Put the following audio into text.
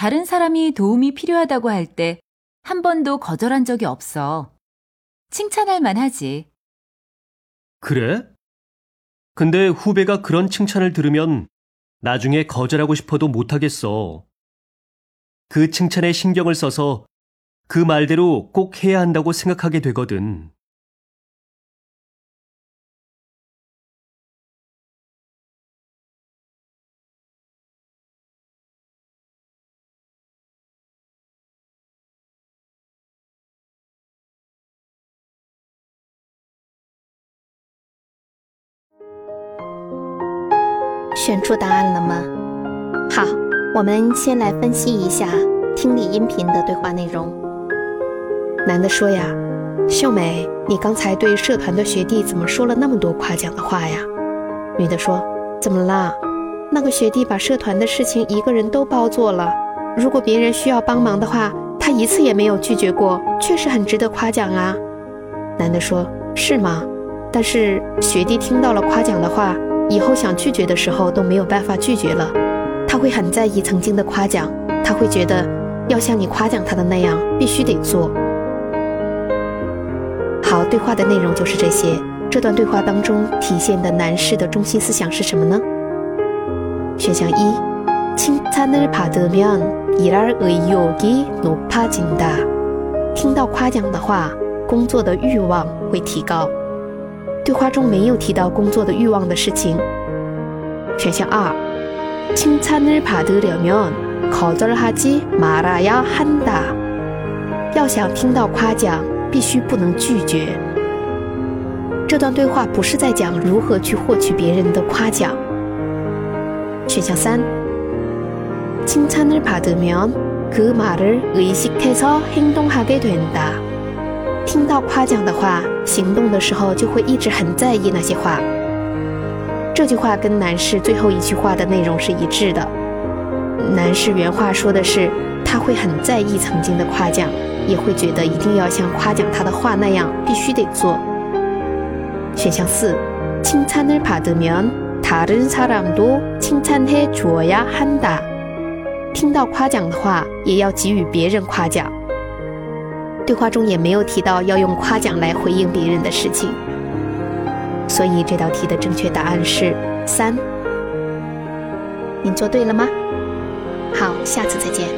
다른 사람이 도움이 필요하다고 할 때 한 번도 거절한 적이 없어. 칭찬할 만하지. 그래? 근데 후배가 그런 칭찬을 들으면 나중에 거절하고 싶어도 못하겠어. 그 칭찬에 신경을 써서 그 말대로 꼭 해야 한다고 생각하게 되거든. “选出答案了吗？好，我们先来分析一下听力音频的对话内容。男的说呀：“秀美，你刚才对社团的学弟怎么说了那么多夸奖的话呀？”女的说：“怎么啦？那个学弟把社团的事情一个人都包做了，如果别人需要帮忙的话，他一次也没有拒绝过，确实很值得夸奖啊。”男的说：“是吗？但是学弟听到了夸奖的话。”以后想拒绝的时候都没有办法拒绝了，他会很在意曾经的夸奖，他会觉得要像你夸奖他的那样，必须得做。好，对话的内容就是这些。这段对话当中体现的男士的中心思想是什么呢？选项一，칭찬을받으면일할의욕이높아진 다。 听到夸奖的话，工作的欲望会提高。 对话中没有提到工作的欲望的事情。选项二，칭찬을받으려면거절하지말아야한 다。 要想听到夸奖，必须不能拒绝。这段对话不是在讲如何去获取别人的夸奖。选项三，칭찬을받으면그말을의식해서행동하게된다。 听到夸奖的话，行动的时候就会一直很在意那些话。这句话跟男士最后一句话的内容是一致的。男士原话说的是他会很在意曾经的夸奖，也会觉得一定要像夸奖他的话那样必须得做。选项四，칭찬을받으면다른사람도칭찬해줘야한 다。 听到夸奖的话，也要给予别人夸奖。 对话中也没有提到要用夸奖来回应别人的事情，所以这道题的正确答案是三。您做对了吗？好，下次再见。